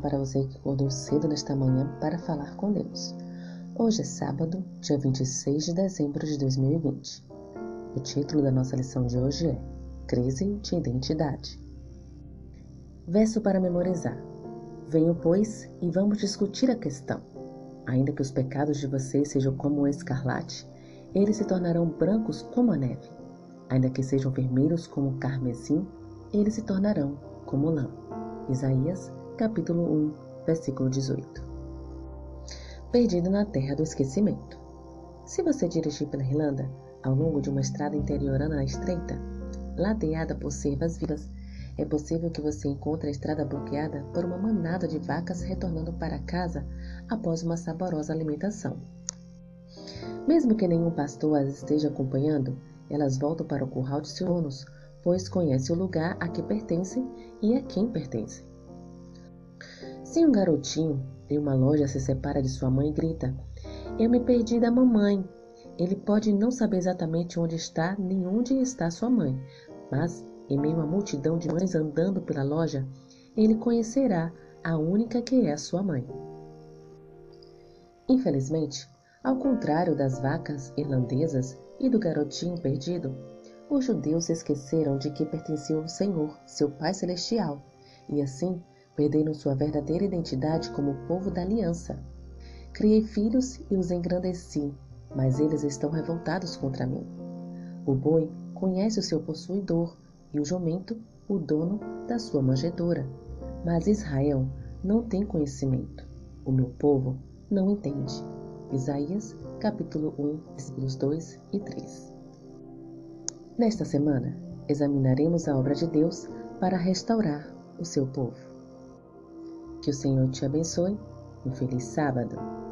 para você que acordou cedo nesta manhã para falar com Deus. Hoje é sábado, dia 26 de dezembro de 2020. O título da nossa lição de hoje é Crise de Identidade. Verso para memorizar. Venho, pois, e vamos discutir a questão. Ainda que os pecados de vocês sejam como o escarlate, eles se tornarão brancos como a neve. Ainda que sejam vermelhos como o carmesim, eles se tornarão como lã. Isaías, capítulo 1, versículo 18. Perdido na terra do esquecimento. Se você dirigir pela Irlanda, ao longo de uma estrada interiorana estreita, ladeada por cervas vivas, é possível que você encontre a estrada bloqueada por uma manada de vacas retornando para casa após uma saborosa alimentação. Mesmo que nenhum pastor as esteja acompanhando, elas voltam para o curral de seus donos, pois conhece o lugar a que pertencem e a quem pertencem. Se um garotinho em uma loja se separa de sua mãe e grita: Eu me perdi da mamãe. Ele pode não saber exatamente onde está nem onde está sua mãe, mas, em meio à multidão de mães andando pela loja, ele conhecerá a única que é a sua mãe. Infelizmente, ao contrário das vacas irlandesas e do garotinho perdido, os judeus se esqueceram de que pertenciam ao Senhor, seu Pai Celestial, e assim perderam sua verdadeira identidade como povo da aliança. Criei filhos e os engrandeci, mas eles estão revoltados contra mim. O boi conhece o seu possuidor e o jumento o dono da sua manjedoura. Mas Israel não tem conhecimento. O meu povo não entende. Isaías, capítulo 1, versículos 2 e 3. Nesta semana, examinaremos a obra de Deus para restaurar o seu povo. Que o Senhor te abençoe. Um feliz sábado.